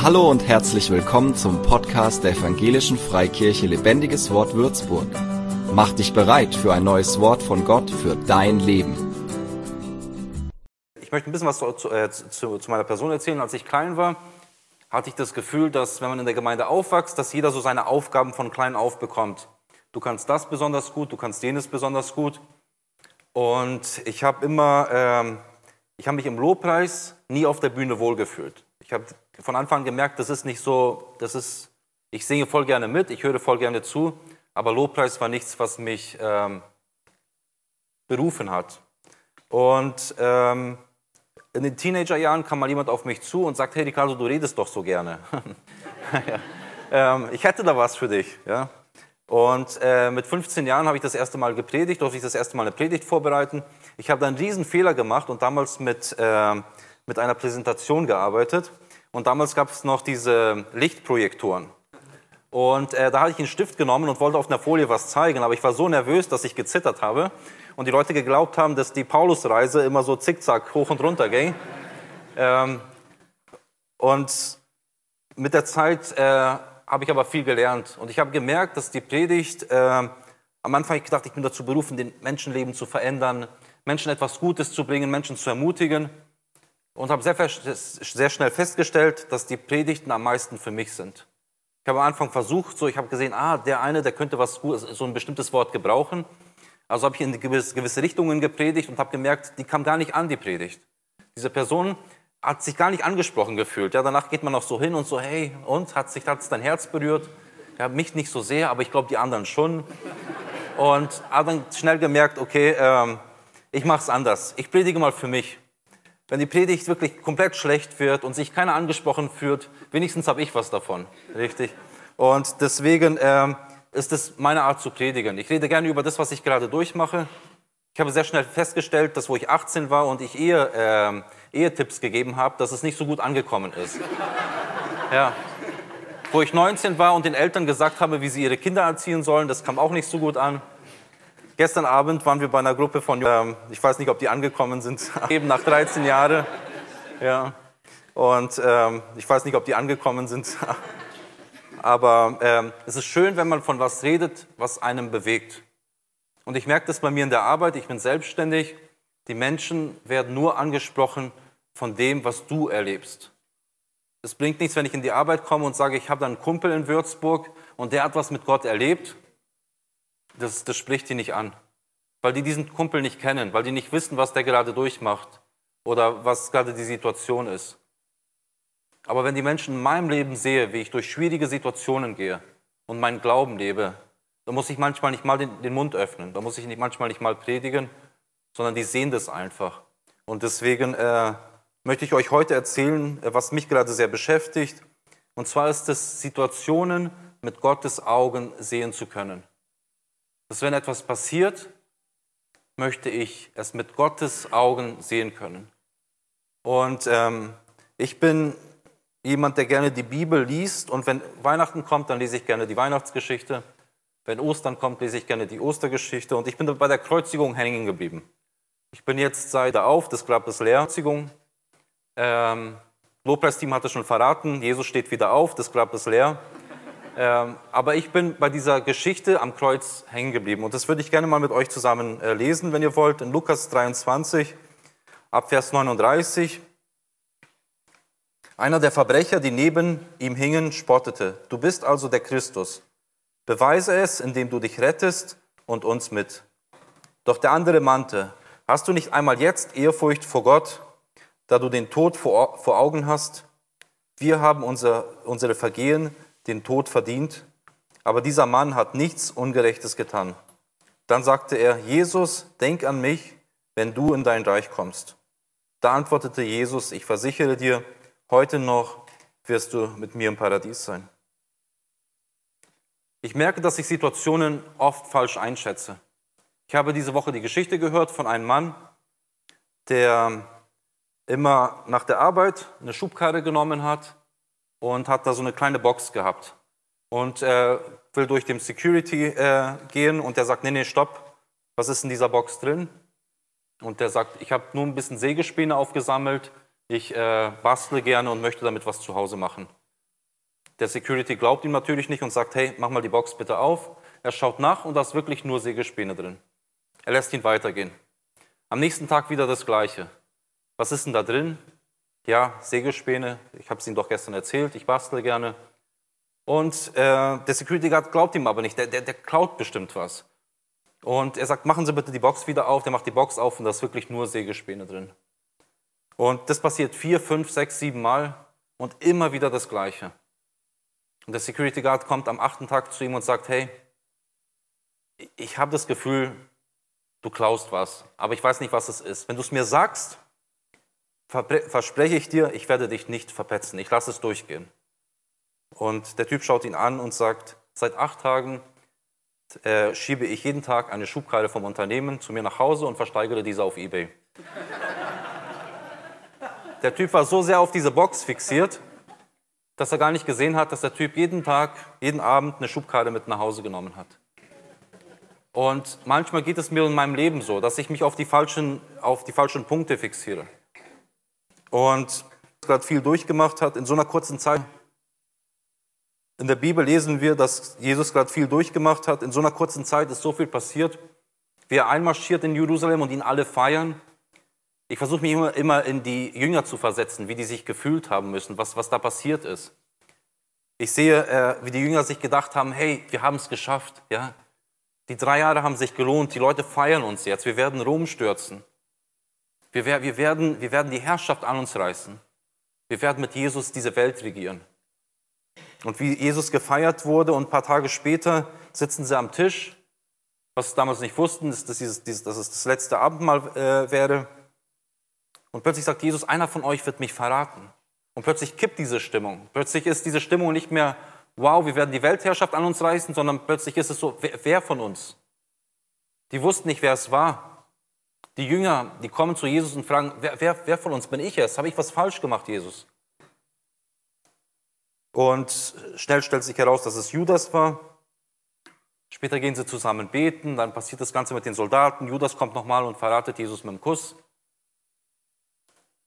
Hallo und herzlich willkommen zum Podcast der Evangelischen Freikirche Lebendiges Wort Würzburg. Mach dich bereit für ein neues Wort von Gott für dein Leben. Ich möchte ein bisschen was zu, äh, zu, zu meiner Person erzählen. Als ich klein war, hatte ich das Gefühl, dass wenn man in der Gemeinde aufwächst, dass jeder so seine Aufgaben von klein auf bekommt. Du kannst das besonders gut, du kannst jenes besonders gut. Und ich habe immer, ähm, ich habe mich im Lobpreis nie auf der Bühne wohlgefühlt. Ich habe von Anfang an gemerkt, das ist nicht so, das ist, ich singe voll gerne mit, ich höre voll gerne zu, aber Lobpreis war nichts, was mich ähm, berufen hat. Und ähm, in den Teenagerjahren kam mal jemand auf mich zu und sagt, hey Ricardo, du redest doch so gerne. ja. ähm, ich hätte da was für dich. Ja? Und äh, mit 15 Jahren habe ich das erste Mal gepredigt, durfte ich das erste Mal eine Predigt vorbereiten. Ich habe da einen riesen Fehler gemacht und damals mit, äh, mit einer Präsentation gearbeitet. Und damals gab es noch diese Lichtprojektoren. Und äh, da hatte ich einen Stift genommen und wollte auf einer Folie was zeigen, aber ich war so nervös, dass ich gezittert habe und die Leute geglaubt haben, dass die Paulusreise immer so zickzack hoch und runter ging. Ähm, und mit der Zeit äh, habe ich aber viel gelernt und ich habe gemerkt, dass die Predigt, äh, am Anfang ich gedacht, ich bin dazu berufen, den Menschenleben zu verändern, Menschen etwas Gutes zu bringen, Menschen zu ermutigen und habe sehr, sehr schnell festgestellt, dass die Predigten am meisten für mich sind. Ich habe am Anfang versucht, so ich habe gesehen, ah, der eine, der könnte was so ein bestimmtes Wort gebrauchen. Also habe ich in gewisse Richtungen gepredigt und habe gemerkt, die kam gar nicht an die Predigt. Diese Person hat sich gar nicht angesprochen gefühlt. Ja, danach geht man noch so hin und so, hey, und hat sich hat's dein Herz berührt? Ja, mich nicht so sehr, aber ich glaube die anderen schon. Und habe dann schnell gemerkt, okay, ähm, ich mache es anders. Ich predige mal für mich. Wenn die Predigt wirklich komplett schlecht wird und sich keiner angesprochen fühlt, wenigstens habe ich was davon. Richtig? Und deswegen ähm, ist es meine Art zu predigen. Ich rede gerne über das, was ich gerade durchmache. Ich habe sehr schnell festgestellt, dass wo ich 18 war und ich Ehe, äh, Ehetipps gegeben habe, dass es nicht so gut angekommen ist. Ja. Wo ich 19 war und den Eltern gesagt habe, wie sie ihre Kinder erziehen sollen, das kam auch nicht so gut an. Gestern Abend waren wir bei einer Gruppe von, ähm, ich weiß nicht, ob die angekommen sind, eben nach 13 Jahren. Ja. Und ähm, ich weiß nicht, ob die angekommen sind. Aber ähm, es ist schön, wenn man von was redet, was einem bewegt. Und ich merke das bei mir in der Arbeit, ich bin selbstständig. Die Menschen werden nur angesprochen von dem, was du erlebst. Es bringt nichts, wenn ich in die Arbeit komme und sage, ich habe da einen Kumpel in Würzburg und der hat was mit Gott erlebt das, das spricht die nicht an. Weil die diesen Kumpel nicht kennen, weil die nicht wissen, was der gerade durchmacht oder was gerade die Situation ist. Aber wenn die Menschen in meinem Leben sehe, wie ich durch schwierige Situationen gehe und meinen Glauben lebe, dann muss ich manchmal nicht mal den, den Mund öffnen, da muss ich nicht, manchmal nicht mal predigen, sondern die sehen das einfach. Und deswegen äh, möchte ich euch heute erzählen, äh, was mich gerade sehr beschäftigt. Und zwar ist es, Situationen mit Gottes Augen sehen zu können dass wenn etwas passiert, möchte ich es mit Gottes Augen sehen können. Und ähm, ich bin jemand, der gerne die Bibel liest und wenn Weihnachten kommt, dann lese ich gerne die Weihnachtsgeschichte. Wenn Ostern kommt, lese ich gerne die Ostergeschichte und ich bin bei der Kreuzigung hängen geblieben. Ich bin jetzt seit da auf, das Grab ist leer. Kreuzigung. Ähm, Lobpreisteam hatte schon verraten, Jesus steht wieder auf, das Grab ist leer. Ähm, aber ich bin bei dieser Geschichte am Kreuz hängen geblieben. Und das würde ich gerne mal mit euch zusammen äh, lesen, wenn ihr wollt, in Lukas 23, ab Vers 39. Einer der Verbrecher, die neben ihm hingen, spottete. Du bist also der Christus. Beweise es, indem du dich rettest und uns mit. Doch der andere mahnte, hast du nicht einmal jetzt Ehrfurcht vor Gott, da du den Tod vor, Augen hast? Wir haben unser, unsere Vergehen den Tod verdient, aber dieser Mann hat nichts Ungerechtes getan. Dann sagte er, Jesus, denk an mich, wenn du in dein Reich kommst. Da antwortete Jesus, ich versichere dir, heute noch wirst du mit mir im Paradies sein. Ich merke, dass ich Situationen oft falsch einschätze. Ich habe diese Woche die Geschichte gehört von einem Mann, der immer nach der Arbeit eine Schubkarre genommen hat und hat da so eine kleine Box gehabt und äh, will durch den Security äh, gehen und der sagt, nee, nee, stopp, was ist in dieser Box drin? Und der sagt, ich habe nur ein bisschen Sägespäne aufgesammelt, ich äh, bastle gerne und möchte damit was zu Hause machen. Der Security glaubt ihm natürlich nicht und sagt, hey, mach mal die Box bitte auf. Er schaut nach und da ist wirklich nur Sägespäne drin. Er lässt ihn weitergehen. Am nächsten Tag wieder das Gleiche. Was ist denn da drin? Ja, Sägespäne. Ich habe es ihm doch gestern erzählt. Ich bastle gerne. Und äh, der Security Guard glaubt ihm aber nicht. Der, der, der klaut bestimmt was. Und er sagt, machen Sie bitte die Box wieder auf. Der macht die Box auf und da ist wirklich nur Sägespäne drin. Und das passiert vier, fünf, sechs, sieben Mal und immer wieder das Gleiche. Und der Security Guard kommt am achten Tag zu ihm und sagt, hey, ich habe das Gefühl, du klaust was, aber ich weiß nicht, was es ist. Wenn du es mir sagst, verspreche ich dir, ich werde dich nicht verpetzen. Ich lasse es durchgehen. Und der Typ schaut ihn an und sagt, seit acht Tagen äh, schiebe ich jeden Tag eine Schubkarre vom Unternehmen zu mir nach Hause und versteigere diese auf eBay. Der Typ war so sehr auf diese Box fixiert, dass er gar nicht gesehen hat, dass der Typ jeden Tag, jeden Abend eine Schubkarre mit nach Hause genommen hat. Und manchmal geht es mir in meinem Leben so, dass ich mich auf die falschen, auf die falschen Punkte fixiere. Und gerade viel durchgemacht hat in so einer kurzen Zeit. In der Bibel lesen wir, dass Jesus gerade viel durchgemacht hat. In so einer kurzen Zeit ist so viel passiert. Wie er einmarschiert in Jerusalem und ihn alle feiern. Ich versuche mich immer, immer in die Jünger zu versetzen, wie die sich gefühlt haben müssen, was, was da passiert ist. Ich sehe, äh, wie die Jünger sich gedacht haben, hey, wir haben es geschafft. Ja? Die drei Jahre haben sich gelohnt, die Leute feiern uns jetzt, wir werden Rom stürzen. Wir, wir, werden, wir werden die Herrschaft an uns reißen. Wir werden mit Jesus diese Welt regieren. Und wie Jesus gefeiert wurde und ein paar Tage später sitzen sie am Tisch, was sie damals nicht wussten, ist, dass, dieses, dass es das letzte Abendmahl äh, wäre. Und plötzlich sagt Jesus, einer von euch wird mich verraten. Und plötzlich kippt diese Stimmung. Plötzlich ist diese Stimmung nicht mehr, wow, wir werden die Weltherrschaft an uns reißen, sondern plötzlich ist es so, wer, wer von uns? Die wussten nicht, wer es war. Die Jünger, die kommen zu Jesus und fragen, wer, wer, wer von uns bin ich es? Habe ich was falsch gemacht, Jesus? Und schnell stellt sich heraus, dass es Judas war. Später gehen sie zusammen beten, dann passiert das Ganze mit den Soldaten. Judas kommt nochmal und verratet Jesus mit dem Kuss.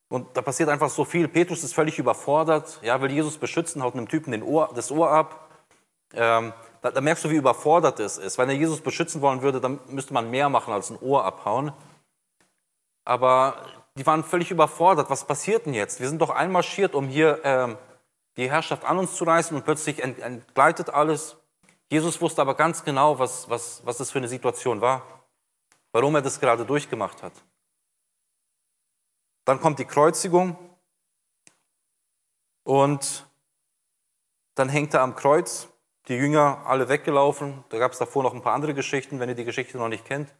Und da passiert einfach so viel. Petrus ist völlig überfordert, ja, will Jesus beschützen, haut einem Typen den Ohr, das Ohr ab. Ähm, da, da, merkst du, wie überfordert es ist. Wenn er Jesus beschützen wollen würde, dann müsste man mehr machen als ein Ohr abhauen. Aber die waren völlig überfordert. Was passiert denn jetzt? Wir sind doch einmarschiert, um hier ähm, die Herrschaft an uns zu reißen und plötzlich ent, entgleitet alles. Jesus wusste aber ganz genau, was, was, was das für eine Situation war, warum er das gerade durchgemacht hat. Dann kommt die Kreuzigung und dann hängt er am Kreuz. Die Jünger alle weggelaufen. Da gab es davor noch ein paar andere Geschichten, wenn ihr die Geschichte noch nicht kennt.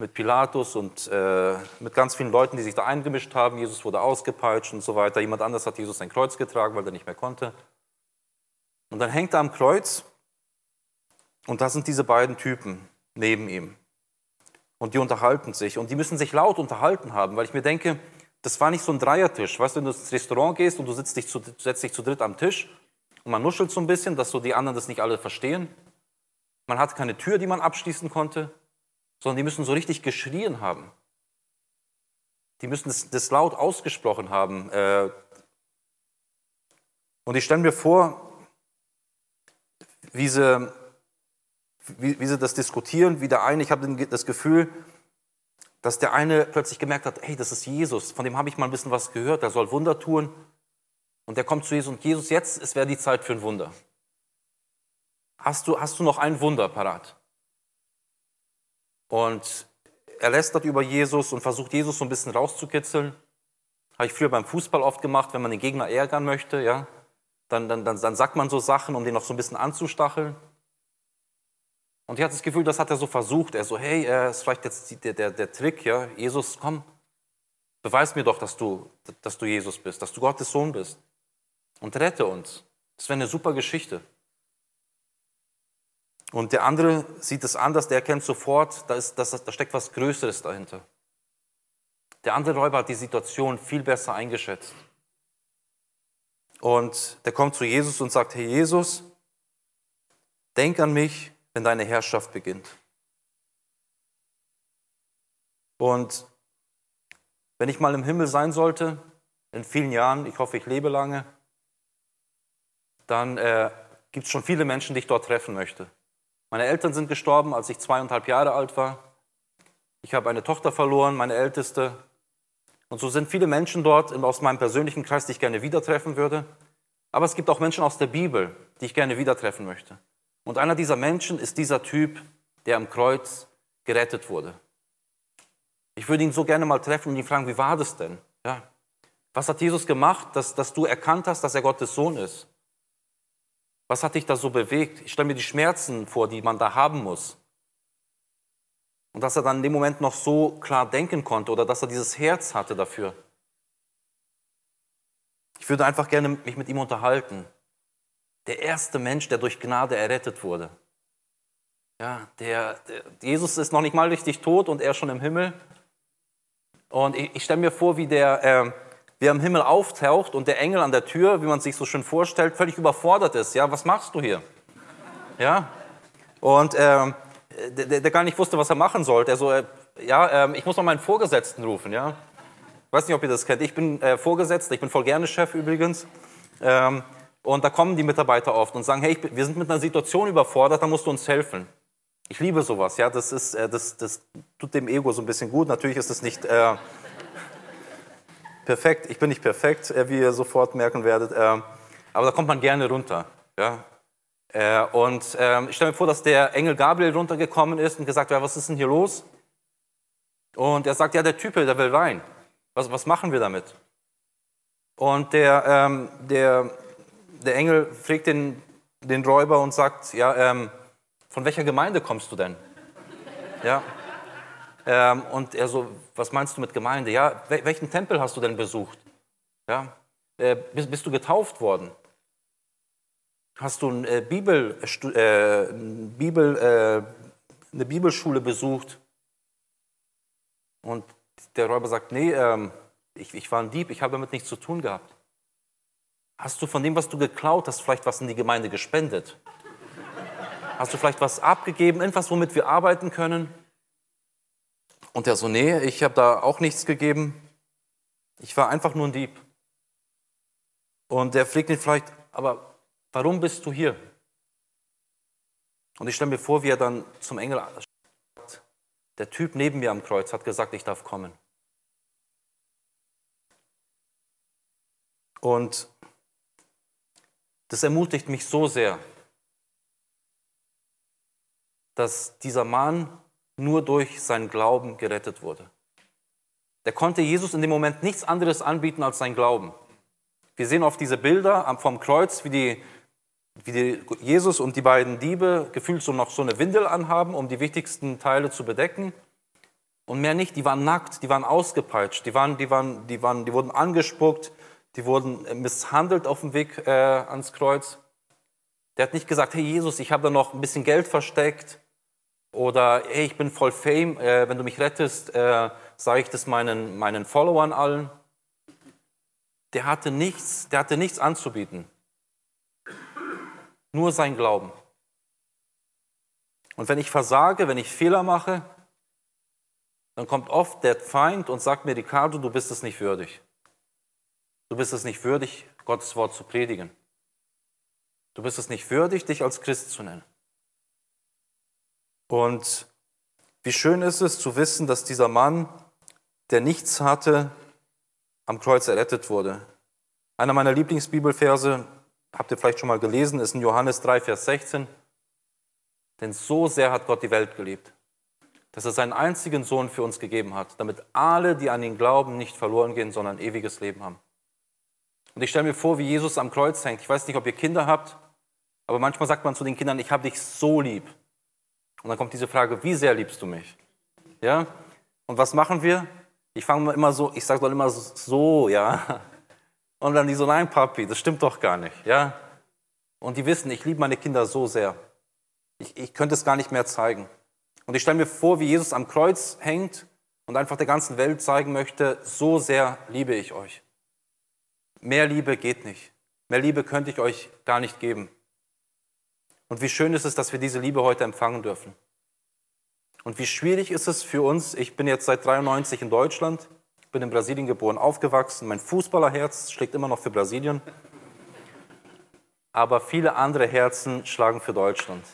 Mit Pilatus und äh, mit ganz vielen Leuten, die sich da eingemischt haben. Jesus wurde ausgepeitscht und so weiter. Jemand anders hat Jesus sein Kreuz getragen, weil er nicht mehr konnte. Und dann hängt er am Kreuz und da sind diese beiden Typen neben ihm. Und die unterhalten sich. Und die müssen sich laut unterhalten haben, weil ich mir denke, das war nicht so ein Dreiertisch. Weißt du, wenn du ins Restaurant gehst und du setzt dich zu, setzt dich zu dritt am Tisch und man nuschelt so ein bisschen, dass so die anderen das nicht alle verstehen. Man hat keine Tür, die man abschließen konnte, sondern die müssen so richtig geschrien haben. Die müssen das, das laut ausgesprochen haben. Äh. Und ich stelle mir vor, wie sie, wie, wie sie das diskutieren, wie der eine, ich habe das Gefühl, dass der eine plötzlich gemerkt hat, hey, das ist Jesus, von dem habe ich mal ein bisschen was gehört, der soll Wunder tun. Und der kommt zu Jesus und Jesus, jetzt es wäre die Zeit für ein Wunder. Hast du, hast du noch ein Wunder parat? Und er lästert über Jesus und versucht Jesus so ein bisschen rauszukitzeln. Habe ich früher beim Fußball oft gemacht, wenn man den Gegner ärgern möchte, ja. Dann, dann, dann, dann sagt man so Sachen, um den noch so ein bisschen anzustacheln. Und ich hatte das Gefühl, das hat er so versucht. Er so, hey, es ist vielleicht jetzt der, der, der Trick, ja, Jesus, komm, beweis mir doch, dass du, dass du Jesus bist, dass du Gottes Sohn bist. Und rette uns. Das wäre eine super Geschichte. Und der andere sieht es anders, der erkennt sofort, da, ist, das, da steckt was Größeres dahinter. Der andere Räuber hat die Situation viel besser eingeschätzt. Und der kommt zu Jesus und sagt, hey Jesus, denk an mich, wenn deine Herrschaft beginnt. Und wenn ich mal im Himmel sein sollte, in vielen Jahren, ich hoffe, ich lebe lange, dann äh, gibt es schon viele Menschen, die ich dort treffen möchte. Meine Eltern sind gestorben, als ich zweieinhalb Jahre alt war. Ich habe eine Tochter verloren, meine älteste. Und so sind viele Menschen dort aus meinem persönlichen Kreis, die ich gerne wieder treffen würde. Aber es gibt auch Menschen aus der Bibel, die ich gerne wieder treffen möchte. Und einer dieser Menschen ist dieser Typ, der am Kreuz gerettet wurde. Ich würde ihn so gerne mal treffen und ihn fragen, wie war das denn? Ja. Was hat Jesus gemacht, dass, dass du erkannt hast, dass er Gottes Sohn ist? Was hat dich da so bewegt? Ich stelle mir die Schmerzen vor, die man da haben muss. Und dass er dann in dem Moment noch so klar denken konnte oder dass er dieses Herz hatte dafür. Ich würde einfach gerne mich mit ihm unterhalten. Der erste Mensch, der durch Gnade errettet wurde. Ja, der, der Jesus ist noch nicht mal richtig tot und er schon im Himmel. Und ich, ich stelle mir vor, wie der, äh, wie er im Himmel auftaucht und der Engel an der Tür, wie man sich so schön vorstellt, völlig überfordert ist. Ja, was machst du hier? Ja, und äh, der, der, gar nicht wusste, was er machen sollte. Er so, äh, ja, äh, ich muss mal meinen Vorgesetzten rufen, ja. Weiß nicht, ob ihr das kennt. Ich bin äh, Vorgesetzter, ich bin voll gerne Chef übrigens. Ähm, und da kommen die Mitarbeiter oft und sagen, hey, ich, wir sind mit einer Situation überfordert, da musst du uns helfen. Ich liebe sowas, ja, das, ist, äh, das, das tut dem Ego so ein bisschen gut. Natürlich ist es nicht äh, perfekt, ich bin nicht perfekt, äh, wie ihr sofort merken werdet, äh, aber da kommt man gerne runter. Äh, und ähm, ich stelle mir vor, dass der Engel Gabriel runtergekommen ist und gesagt, ja, was ist denn hier los? Und er sagt, ja, der Typ, der will Wein. Was, was machen wir damit? Und der, ähm, der, der Engel fragt den, den Räuber und sagt, ja, ähm, von welcher Gemeinde kommst du denn? Ja. Ähm, und er so, was meinst du mit Gemeinde? Ja, welchen Tempel hast du denn besucht? Ja. Äh, bist, bist du getauft worden? Hast du äh, Bibel, äh, Bibel, äh, eine Bibelschule besucht? Und der Räuber sagt, nee, ähm, ich, ich war ein Dieb, ich habe damit nichts zu tun gehabt. Hast du von dem, was du geklaut hast, vielleicht was in die Gemeinde gespendet? Hast du vielleicht was abgegeben, irgendwas, womit wir arbeiten können? Und er so, nee, ich habe da auch nichts gegeben. Ich war einfach nur ein Dieb. Und der fragt ihn vielleicht, aber Warum bist du hier? Und ich stelle mir vor, wie er dann zum Engel sagt, der Typ neben mir am Kreuz hat gesagt, ich darf kommen. Und das ermutigt mich so sehr, dass dieser Mann nur durch seinen Glauben gerettet wurde. Der konnte Jesus in dem Moment nichts anderes anbieten als sein Glauben. Wir sehen auf diese Bilder vom Kreuz, wie die wie die Jesus und die beiden Diebe gefühlt so noch so eine Windel anhaben, um die wichtigsten Teile zu bedecken. Und mehr nicht, die waren nackt, die waren ausgepeitscht, die, waren, die, waren, die, waren, die wurden angespuckt, die wurden misshandelt auf dem Weg äh, ans Kreuz. Der hat nicht gesagt, hey Jesus, ich habe da noch ein bisschen Geld versteckt oder hey, ich bin voll Fame, äh, wenn du mich rettest, äh, sage ich das meinen, meinen Followern allen. Der hatte nichts, der hatte nichts anzubieten. Nur sein Glauben. Und wenn ich versage, wenn ich Fehler mache, dann kommt oft der Feind und sagt mir, Ricardo, du bist es nicht würdig. Du bist es nicht würdig, Gottes Wort zu predigen. Du bist es nicht würdig, dich als Christ zu nennen. Und wie schön ist es zu wissen, dass dieser Mann, der nichts hatte, am Kreuz errettet wurde. Einer meiner Lieblingsbibelverse habt ihr vielleicht schon mal gelesen, ist in Johannes 3, Vers 16. Denn so sehr hat Gott die Welt geliebt, dass er seinen einzigen Sohn für uns gegeben hat, damit alle, die an ihn glauben, nicht verloren gehen, sondern ewiges Leben haben. Und ich stelle mir vor, wie Jesus am Kreuz hängt. Ich weiß nicht, ob ihr Kinder habt, aber manchmal sagt man zu den Kindern, ich habe dich so lieb. Und dann kommt diese Frage, wie sehr liebst du mich? Ja? Und was machen wir? Ich fange immer so, ich sage dann immer so, ja. Und dann die so, nein, Papi, das stimmt doch gar nicht. Ja? Und die wissen, ich liebe meine Kinder so sehr. Ich, ich könnte es gar nicht mehr zeigen. Und ich stelle mir vor, wie Jesus am Kreuz hängt und einfach der ganzen Welt zeigen möchte, so sehr liebe ich euch. Mehr Liebe geht nicht. Mehr Liebe könnte ich euch gar nicht geben. Und wie schön ist es, dass wir diese Liebe heute empfangen dürfen. Und wie schwierig ist es für uns, ich bin jetzt seit 93 in Deutschland, bin in Brasilien geboren, aufgewachsen. Mein Fußballerherz schlägt immer noch für Brasilien. aber viele andere Herzen schlagen für Deutschland.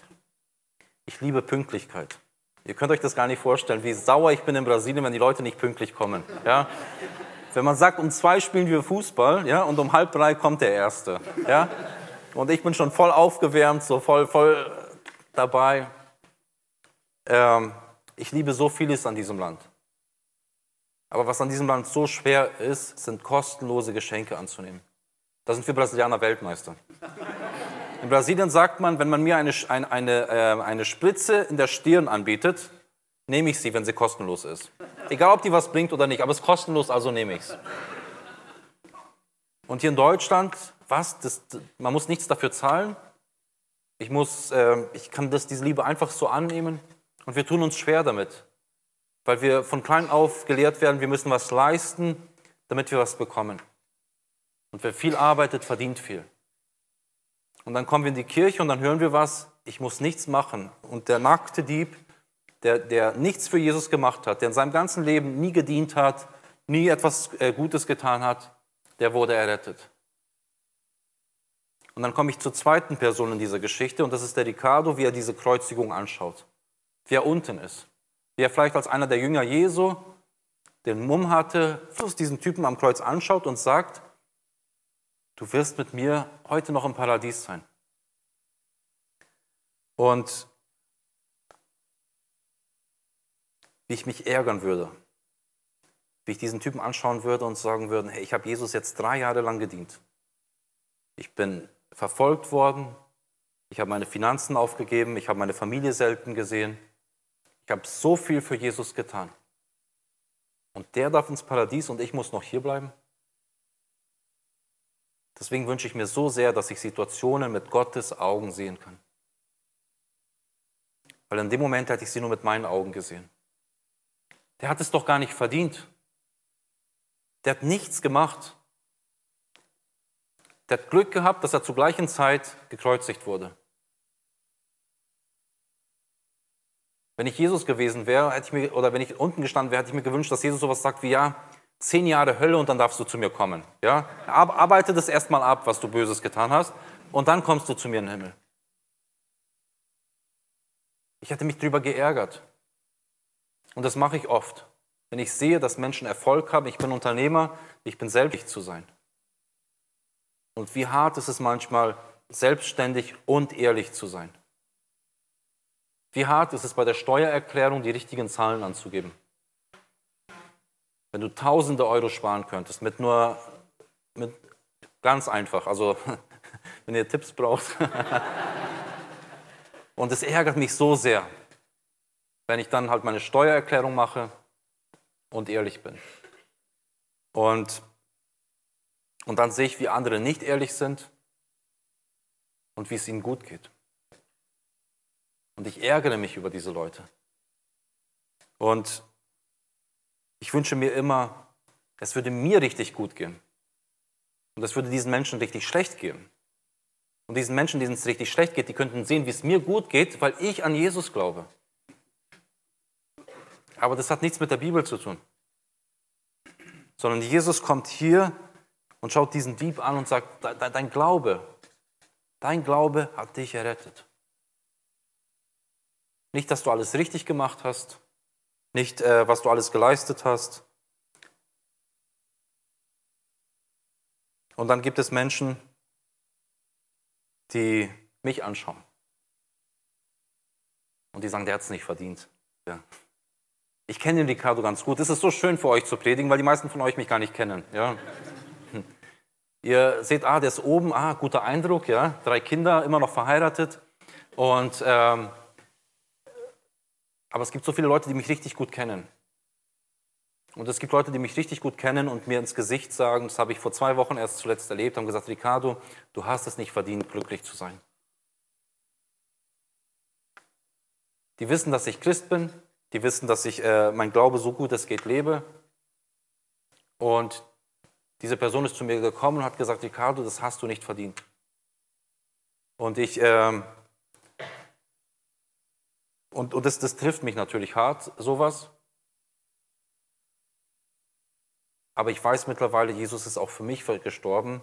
Ich liebe Pünktlichkeit. Ihr könnt euch das gar nicht vorstellen, wie sauer ich bin in Brasilien, wenn die Leute nicht pünktlich kommen. Ja? Wenn man sagt, um zwei spielen wir Fußball ja, und um halb drei kommt der Erste. Ja? Und ich bin schon voll aufgewärmt, so voll, voll dabei. Ähm, ich liebe so vieles an diesem Land. Aber was an diesem Land so schwer ist, sind kostenlose Geschenke anzunehmen. Da sind wir Brasilianer Weltmeister. In Brasilien sagt man, wenn man mir eine, eine, eine, äh, eine Spritze in der Stirn anbietet, nehme ich sie, wenn sie kostenlos ist. Egal, ob die was bringt oder nicht, aber es ist kostenlos, also nehme ich es. Und hier in Deutschland, was? Das, man muss nichts dafür zahlen. Ich, muss, äh, ich kann das, diese Liebe einfach so annehmen. Und wir tun uns schwer damit, weil wir von klein auf gelehrt werden, wir müssen was leisten, damit wir was bekommen. Und wer viel arbeitet, verdient viel. Und dann kommen wir in die Kirche und dann hören wir was, ich muss nichts machen. Und der nackte Dieb, der, der nichts für Jesus gemacht hat, der in seinem ganzen Leben nie gedient hat, nie etwas äh, Gutes getan hat, der wurde errettet. Und dann komme ich zur zweiten Person in dieser Geschichte und das ist der Ricardo, wie er diese Kreuzigung anschaut. Wie er unten ist. Wie er vielleicht als einer der Jünger Jesu den Mumm hatte, diesen Typen am Kreuz anschaut und sagt, du wirst mit mir heute noch im Paradies sein. Und wie ich mich ärgern würde, wie ich diesen Typen anschauen würde und sagen würde, hey, ich habe Jesus jetzt drei Jahre lang gedient. Ich bin verfolgt worden, ich habe meine Finanzen aufgegeben, ich habe meine Familie selten gesehen, ich habe so viel für Jesus getan. Und der darf ins Paradies und ich muss noch hier bleiben? Deswegen wünsche ich mir so sehr, dass ich Situationen mit Gottes Augen sehen kann. Weil in dem Moment hätte ich sie nur mit meinen Augen gesehen. Der hat es doch gar nicht verdient. Der hat nichts gemacht. Der hat Glück gehabt, dass er zur gleichen Zeit gekreuzigt wurde. Wenn ich Jesus gewesen wäre, hätte ich mir, oder wenn ich unten gestanden wäre, hätte ich mir gewünscht, dass Jesus sowas sagt wie, ja, zehn Jahre Hölle und dann darfst du zu mir kommen. Ja? Arbeite das erstmal ab, was du Böses getan hast, und dann kommst du zu mir in den Himmel. Ich hätte mich darüber geärgert. Und das mache ich oft. Wenn ich sehe, dass Menschen Erfolg haben, ich bin Unternehmer, ich bin selbstständig zu sein. Und wie hart ist es manchmal, selbstständig und ehrlich zu sein. Wie hart ist es bei der Steuererklärung, die richtigen Zahlen anzugeben. Wenn du tausende Euro sparen könntest, mit nur, mit ganz einfach, also wenn ihr Tipps braucht. Und es ärgert mich so sehr, wenn ich dann halt meine Steuererklärung mache und ehrlich bin. Und, und dann sehe ich, wie andere nicht ehrlich sind und wie es ihnen gut geht. Und ich ärgere mich über diese Leute. Und ich wünsche mir immer, es würde mir richtig gut gehen. Und es würde diesen Menschen richtig schlecht gehen. Und diesen Menschen, denen es richtig schlecht geht, die könnten sehen, wie es mir gut geht, weil ich an Jesus glaube. Aber das hat nichts mit der Bibel zu tun. Sondern Jesus kommt hier und schaut diesen Dieb an und sagt, dein Glaube, dein Glaube hat dich errettet. Nicht, dass du alles richtig gemacht hast, nicht, äh, was du alles geleistet hast. Und dann gibt es Menschen, die mich anschauen. Und die sagen, der hat es nicht verdient. Ja. Ich kenne den Ricardo ganz gut. Es ist so schön für euch zu predigen, weil die meisten von euch mich gar nicht kennen. Ja. Ihr seht, ah, der ist oben, ah, guter Eindruck, ja, drei Kinder, immer noch verheiratet. Und ähm, aber es gibt so viele Leute, die mich richtig gut kennen. Und es gibt Leute, die mich richtig gut kennen und mir ins Gesicht sagen, das habe ich vor zwei Wochen erst zuletzt erlebt, haben gesagt, Ricardo, du hast es nicht verdient, glücklich zu sein. Die wissen, dass ich Christ bin, die wissen, dass ich äh, mein Glaube so gut es geht lebe. Und diese Person ist zu mir gekommen und hat gesagt, Ricardo, das hast du nicht verdient. Und ich, äh, und, und das, das trifft mich natürlich hart, sowas. Aber ich weiß mittlerweile, Jesus ist auch für mich gestorben,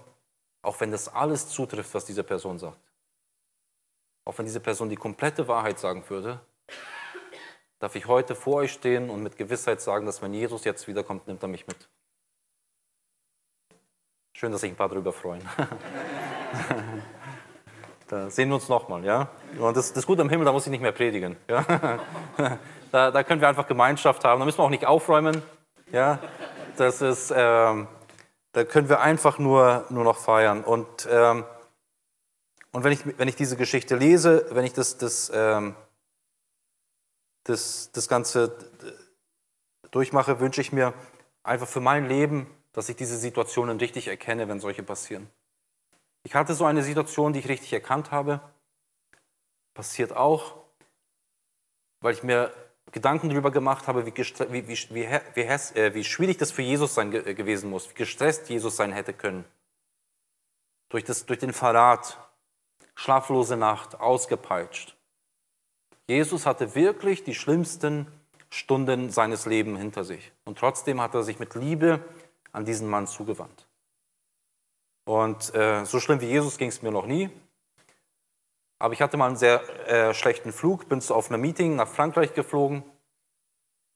Auch wenn das alles zutrifft, was diese Person sagt. Auch wenn diese Person die komplette Wahrheit sagen würde, darf ich heute vor euch stehen und mit Gewissheit sagen, dass wenn Jesus jetzt wiederkommt, nimmt er mich mit. Schön, dass sich ein paar darüber freuen. da sehen wir uns nochmal, ja? Und das, das Gute am Himmel, da muss ich nicht mehr predigen. Ja? Da, da können wir einfach Gemeinschaft haben. Da müssen wir auch nicht aufräumen. Ja? Das ist, ähm, da können wir einfach nur, nur noch feiern. Und, ähm, und wenn, ich, wenn ich diese Geschichte lese, wenn ich das, das, ähm, das, das Ganze durchmache, wünsche ich mir einfach für mein Leben, dass ich diese Situationen richtig erkenne, wenn solche passieren. Ich hatte so eine Situation, die ich richtig erkannt habe. Passiert auch, weil ich mir Gedanken darüber gemacht habe, wie, wie, wie, äh, wie schwierig das für Jesus sein ge gewesen muss, wie gestresst Jesus sein hätte können. Durch, das, durch den Verrat, schlaflose Nacht, ausgepeitscht. Jesus hatte wirklich die schlimmsten Stunden seines Lebens hinter sich. Und trotzdem hat er sich mit Liebe an diesen Mann zugewandt. Und äh, so schlimm wie Jesus ging es mir noch nie. Aber ich hatte mal einen sehr äh, schlechten Flug, bin auf einem Meeting nach Frankreich geflogen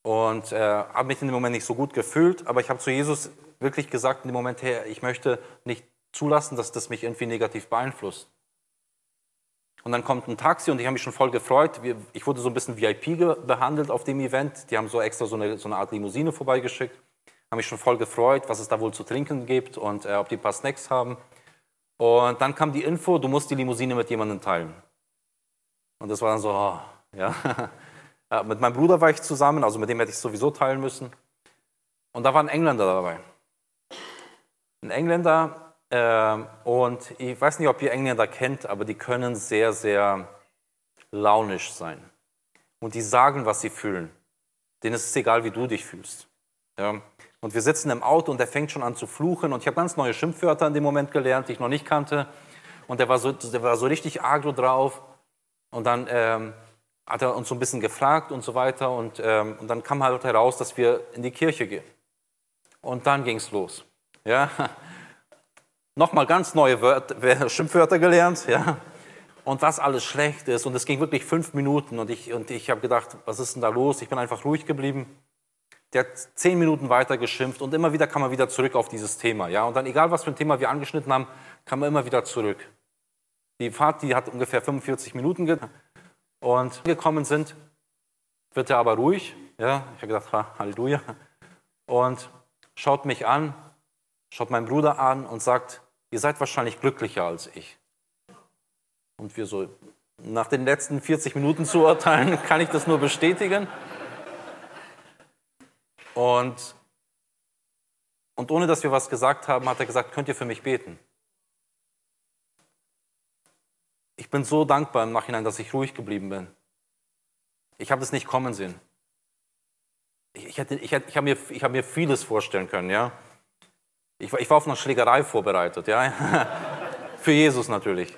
und äh, habe mich in dem Moment nicht so gut gefühlt. Aber ich habe zu Jesus wirklich gesagt in dem Moment, her, ich möchte nicht zulassen, dass das mich irgendwie negativ beeinflusst. Und dann kommt ein Taxi und ich habe mich schon voll gefreut. Ich wurde so ein bisschen VIP behandelt auf dem Event. Die haben so extra so eine, so eine Art Limousine vorbeigeschickt. Habe mich schon voll gefreut, was es da wohl zu trinken gibt und äh, ob die ein paar Snacks haben. Und dann kam die Info, du musst die Limousine mit jemandem teilen. Und das war dann so, oh, ja. ja. Mit meinem Bruder war ich zusammen, also mit dem hätte ich sowieso teilen müssen. Und da war ein Engländer dabei. Ein Engländer, äh, und ich weiß nicht, ob ihr Engländer kennt, aber die können sehr, sehr launisch sein. Und die sagen, was sie fühlen. Denen ist es egal, wie du dich fühlst. Ja. Und wir sitzen im Auto und er fängt schon an zu fluchen. Und ich habe ganz neue Schimpfwörter in dem Moment gelernt, die ich noch nicht kannte. Und der war so, der war so richtig agro drauf. Und dann ähm, hat er uns so ein bisschen gefragt und so weiter. Und, ähm, und dann kam halt heraus, dass wir in die Kirche gehen. Und dann ging es los. Ja? Nochmal ganz neue Wörter, Schimpfwörter gelernt. Ja? Und was alles schlecht ist. Und es ging wirklich fünf Minuten. Und ich, und ich habe gedacht, was ist denn da los? Ich bin einfach ruhig geblieben. Der hat zehn Minuten weiter geschimpft und immer wieder kam er wieder zurück auf dieses Thema. Ja? Und dann, egal was für ein Thema wir angeschnitten haben, kam er immer wieder zurück. Die Fahrt, die hat ungefähr 45 Minuten gedauert. Und gekommen sind, wird er aber ruhig. Ja? Ich habe gedacht, ha, Halleluja. Und schaut mich an, schaut meinen Bruder an und sagt, ihr seid wahrscheinlich glücklicher als ich. Und wir so, nach den letzten 40 Minuten zu urteilen, kann ich das nur bestätigen. Und, und ohne dass wir was gesagt haben, hat er gesagt, könnt ihr für mich beten? Ich bin so dankbar im Nachhinein, dass ich ruhig geblieben bin. Ich habe das nicht kommen sehen. Ich, hätte, ich, ich habe mir, hab mir vieles vorstellen können, ja. Ich, ich war auf eine Schlägerei vorbereitet, ja. Für Jesus natürlich.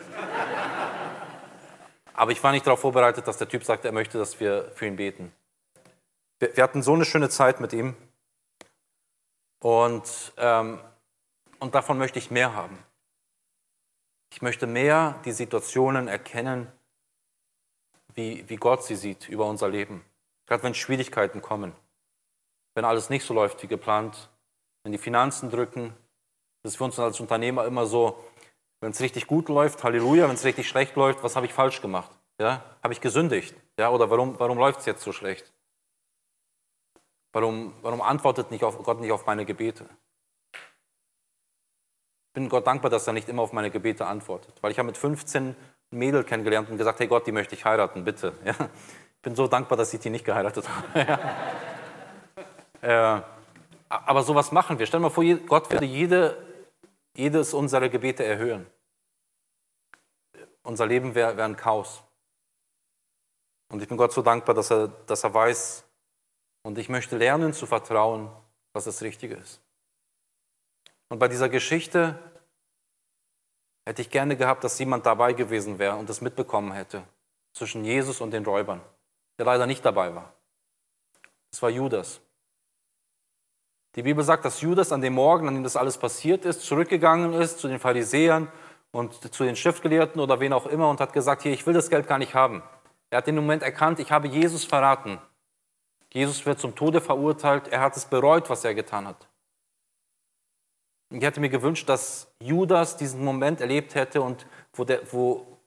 Aber ich war nicht darauf vorbereitet, dass der Typ sagt, er möchte, dass wir für ihn beten. Wir, wir hatten so eine schöne Zeit mit ihm. Und, ähm, und davon möchte ich mehr haben. Ich möchte mehr die Situationen erkennen, wie, wie Gott sie sieht über unser Leben. Gerade wenn Schwierigkeiten kommen, wenn alles nicht so läuft wie geplant, wenn die Finanzen drücken. Das ist für uns als Unternehmer immer so, wenn es richtig gut läuft, Halleluja, wenn es richtig schlecht läuft, was habe ich falsch gemacht? Ja? Habe ich gesündigt? Ja? Oder warum, warum läuft es jetzt so schlecht? Warum, warum antwortet nicht auf, Gott nicht auf meine Gebete? Ich bin Gott dankbar, dass er nicht immer auf meine Gebete antwortet. Weil ich habe mit 15 ein Mädel kennengelernt und gesagt, hey Gott, die möchte ich heiraten, bitte. Ja? Ich bin so dankbar, dass ich die nicht geheiratet habe. ja. äh, aber sowas machen wir. Stell dir mal vor, Gott würde jede, jedes unserer Gebete erhöhen. Unser Leben wäre wär ein Chaos. Und ich bin Gott so dankbar, dass er, dass er weiß, und ich möchte lernen zu vertrauen, was das Richtige ist. Und bei dieser Geschichte hätte ich gerne gehabt, dass jemand dabei gewesen wäre und das mitbekommen hätte zwischen Jesus und den Räubern, der leider nicht dabei war. Das war Judas. Die Bibel sagt, dass Judas an dem Morgen, an dem das alles passiert ist, zurückgegangen ist zu den Pharisäern und zu den Schriftgelehrten oder wen auch immer und hat gesagt, hier, ich will das Geld gar nicht haben. Er hat den Moment erkannt, ich habe Jesus verraten. Jesus wird zum Tode verurteilt, er hat es bereut, was er getan hat. Ich hätte mir gewünscht, dass Judas diesen Moment erlebt hätte und wo, der, wo,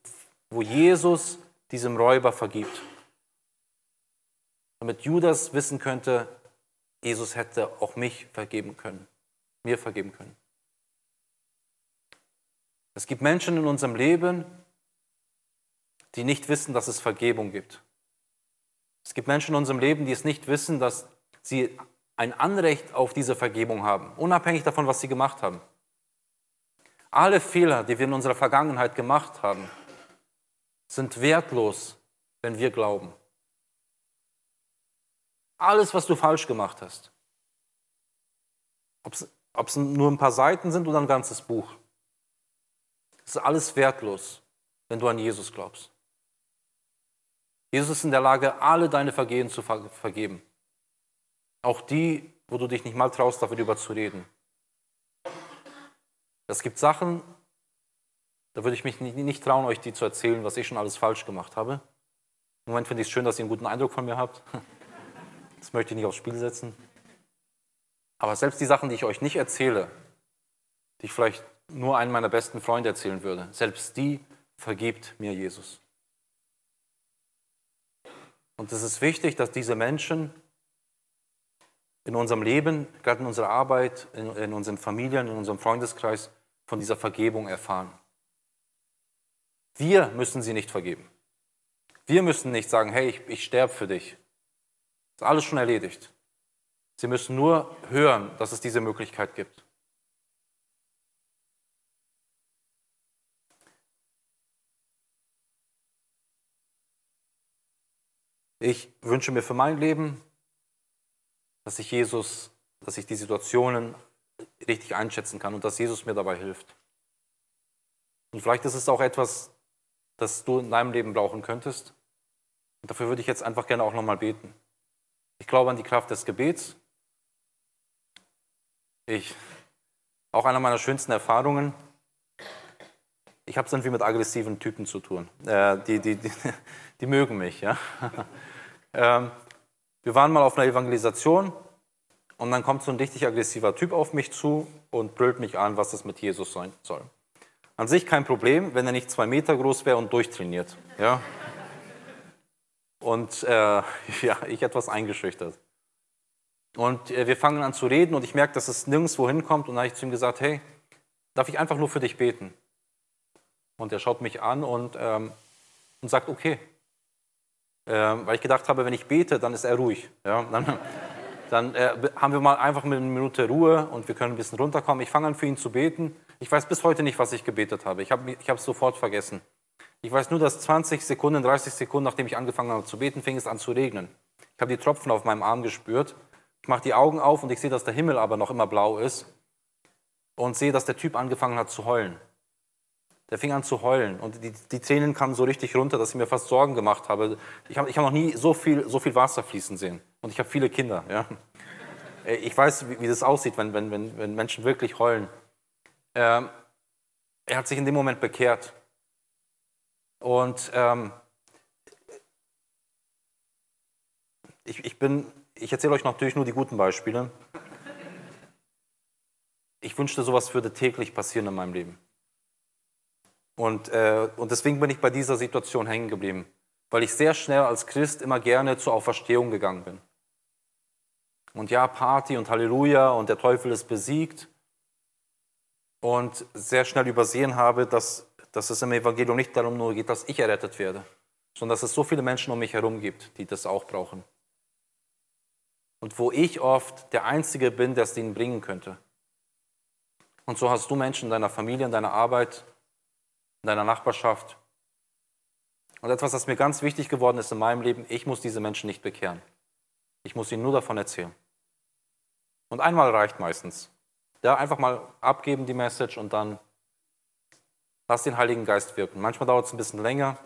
wo Jesus diesem Räuber vergibt. Damit Judas wissen könnte, Jesus hätte auch mich vergeben können, mir vergeben können. Es gibt Menschen in unserem Leben, die nicht wissen, dass es Vergebung gibt. Es gibt Menschen in unserem Leben, die es nicht wissen, dass sie ein Anrecht auf diese Vergebung haben, unabhängig davon, was sie gemacht haben. Alle Fehler, die wir in unserer Vergangenheit gemacht haben, sind wertlos, wenn wir glauben. Alles, was du falsch gemacht hast, ob es nur ein paar Seiten sind oder ein ganzes Buch, ist alles wertlos, wenn du an Jesus glaubst. Jesus ist in der Lage, alle deine Vergehen zu vergeben. Auch die, wo du dich nicht mal traust, darüber zu reden. Es gibt Sachen, da würde ich mich nicht trauen, euch die zu erzählen, was ich schon alles falsch gemacht habe. Im Moment finde ich es schön, dass ihr einen guten Eindruck von mir habt. Das möchte ich nicht aufs Spiel setzen. Aber selbst die Sachen, die ich euch nicht erzähle, die ich vielleicht nur einen meiner besten Freunde erzählen würde, selbst die vergibt mir Jesus. Und es ist wichtig, dass diese Menschen in unserem Leben, gerade in unserer Arbeit, in, in unseren Familien, in unserem Freundeskreis von dieser Vergebung erfahren. Wir müssen sie nicht vergeben. Wir müssen nicht sagen, hey, ich, ich sterbe für dich. Das ist alles schon erledigt. Sie müssen nur hören, dass es diese Möglichkeit gibt. Ich wünsche mir für mein Leben, dass ich Jesus, dass ich die Situationen richtig einschätzen kann und dass Jesus mir dabei hilft. Und vielleicht ist es auch etwas, das du in deinem Leben brauchen könntest. Und dafür würde ich jetzt einfach gerne auch nochmal beten. Ich glaube an die Kraft des Gebets. Ich, auch einer meiner schönsten Erfahrungen, ich habe es irgendwie mit aggressiven Typen zu tun. Äh, die, die, die, die, mögen mich. Ja? Ähm, wir waren mal auf einer Evangelisation und dann kommt so ein richtig aggressiver Typ auf mich zu und brüllt mich an, was das mit Jesus sein soll. An sich kein Problem, wenn er nicht zwei Meter groß wäre und durchtrainiert. Ja? Und äh, ja, ich etwas eingeschüchtert. Und äh, wir fangen an zu reden und ich merke, dass es nirgendwo hinkommt. Und dann habe ich zu ihm gesagt, hey, darf ich einfach nur für dich beten? Und er schaut mich an und, ähm, und sagt, okay. Ähm, weil ich gedacht habe, wenn ich bete, dann ist er ruhig. Ja? Dann, dann äh, haben wir mal einfach mit einer Minute Ruhe und wir können ein bisschen runterkommen. Ich fange an, für ihn zu beten. Ich weiß bis heute nicht, was ich gebetet habe. Ich habe es sofort vergessen. Ich weiß nur, dass 20 Sekunden, 30 Sekunden, nachdem ich angefangen habe zu beten, fing es an zu regnen. Ich habe die Tropfen auf meinem Arm gespürt. Ich mache die Augen auf und ich sehe, dass der Himmel aber noch immer blau ist und sehe, dass der Typ angefangen hat zu heulen. Der fing an zu heulen und die, die Tränen kamen so richtig runter, dass ich mir fast Sorgen gemacht habe. Ich habe ich hab noch nie so viel, so viel Wasser fließen sehen. Und ich habe viele Kinder. Ja. Äh, ich weiß, wie, wie das aussieht, wenn, wenn, wenn, wenn Menschen wirklich heulen. Ähm, er hat sich in dem Moment bekehrt. Und ähm, ich, ich, ich erzähle euch natürlich nur die guten Beispiele. Ich wünschte, sowas würde täglich passieren in meinem Leben. Und, äh, und deswegen bin ich bei dieser Situation hängen geblieben, weil ich sehr schnell als Christ immer gerne zur Auferstehung gegangen bin. Und ja, Party und Halleluja und der Teufel ist besiegt. Und sehr schnell übersehen habe, dass, dass es im Evangelium nicht darum nur geht, dass ich errettet werde, sondern dass es so viele Menschen um mich herum gibt, die das auch brauchen. Und wo ich oft der Einzige bin, der es ihnen bringen könnte. Und so hast du Menschen in deiner Familie, in deiner Arbeit, in deiner Nachbarschaft. Und etwas, das mir ganz wichtig geworden ist in meinem Leben, ich muss diese Menschen nicht bekehren. Ich muss ihnen nur davon erzählen. Und einmal reicht meistens. Ja, einfach mal abgeben die Message und dann lass den Heiligen Geist wirken. Manchmal dauert es ein bisschen länger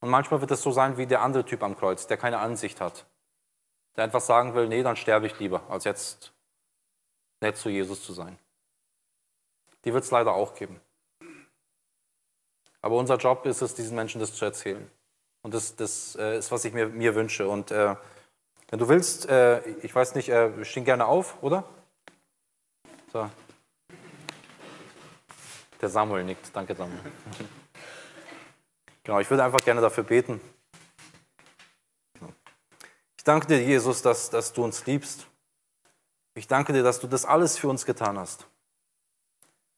und manchmal wird es so sein wie der andere Typ am Kreuz, der keine Ansicht hat. Der einfach sagen will, nee, dann sterbe ich lieber, als jetzt nett zu Jesus zu sein. Die wird es leider auch geben. Aber unser Job ist es, diesen Menschen das zu erzählen. Und das, das äh, ist, was ich mir, mir wünsche. Und äh, wenn du willst, äh, ich weiß nicht, äh, wir stehen gerne auf, oder? So. Der Samuel nickt. Danke, Samuel. Genau, ich würde einfach gerne dafür beten. Ich danke dir, Jesus, dass, dass du uns liebst. Ich danke dir, dass du das alles für uns getan hast.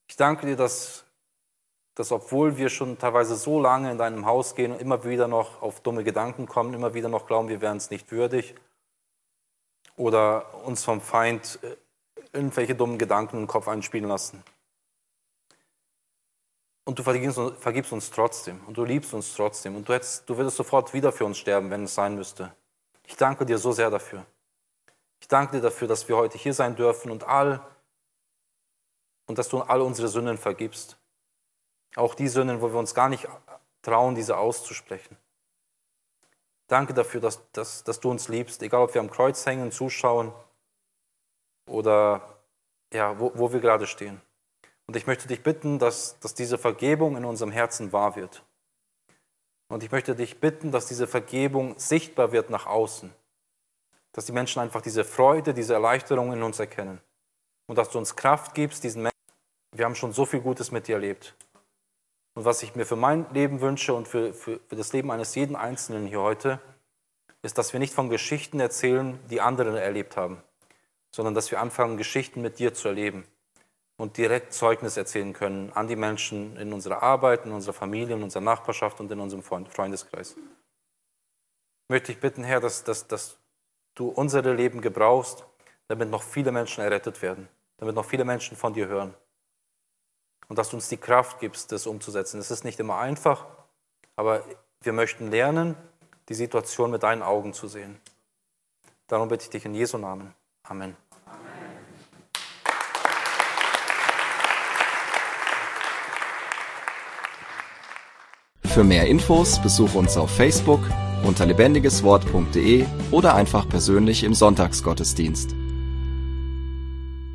Ich danke dir, dass, dass obwohl wir schon teilweise so lange in deinem Haus gehen und immer wieder noch auf dumme Gedanken kommen, immer wieder noch glauben, wir wären es nicht würdig oder uns vom Feind äh, irgendwelche dummen Gedanken im Kopf einspielen lassen. Und du vergibst, vergibst, uns trotzdem und du liebst uns trotzdem und du, hättest, du würdest sofort wieder für uns sterben, wenn es sein müsste. Ich danke dir so sehr dafür. Ich danke dir dafür, dass wir heute hier sein dürfen und all und dass du all unsere Sünden vergibst. Auch die Sünden, wo wir uns gar nicht trauen, diese auszusprechen. Danke dafür, dass, dass, dass du uns liebst, egal ob wir am Kreuz hängen, zuschauen oder ja, wo, wo wir gerade stehen. Und ich möchte dich bitten, dass, dass diese Vergebung in unserem Herzen wahr wird. Und ich möchte dich bitten, dass diese Vergebung sichtbar wird nach außen. Dass die Menschen einfach diese Freude, diese Erleichterung in uns erkennen. Und dass du uns Kraft gibst, diesen Menschen. Wir haben schon so viel Gutes mit dir erlebt. Und was ich mir für mein Leben wünsche und für, für, für das Leben eines jeden Einzelnen hier heute, ist, dass wir nicht von Geschichten erzählen, die andere erlebt haben, sondern dass wir anfangen, Geschichten mit dir zu erleben und direkt Zeugnis erzählen können an die Menschen in unserer Arbeit, in unserer Familie, in unserer Nachbarschaft und in unserem Freundeskreis. Ich möchte dich bitten, Herr, dass, dass, dass du unsere Leben gebrauchst, damit noch viele Menschen errettet werden, damit noch viele Menschen von dir hören. Und dass du uns die Kraft gibst, das umzusetzen. Es ist nicht immer einfach, aber wir möchten lernen, die Situation mit deinen Augen zu sehen. Darum bitte ich dich in Jesu Namen. Amen. Für mehr Infos besuche uns auf Facebook unter lebendigeswort.de oder einfach persönlich im Sonntagsgottesdienst.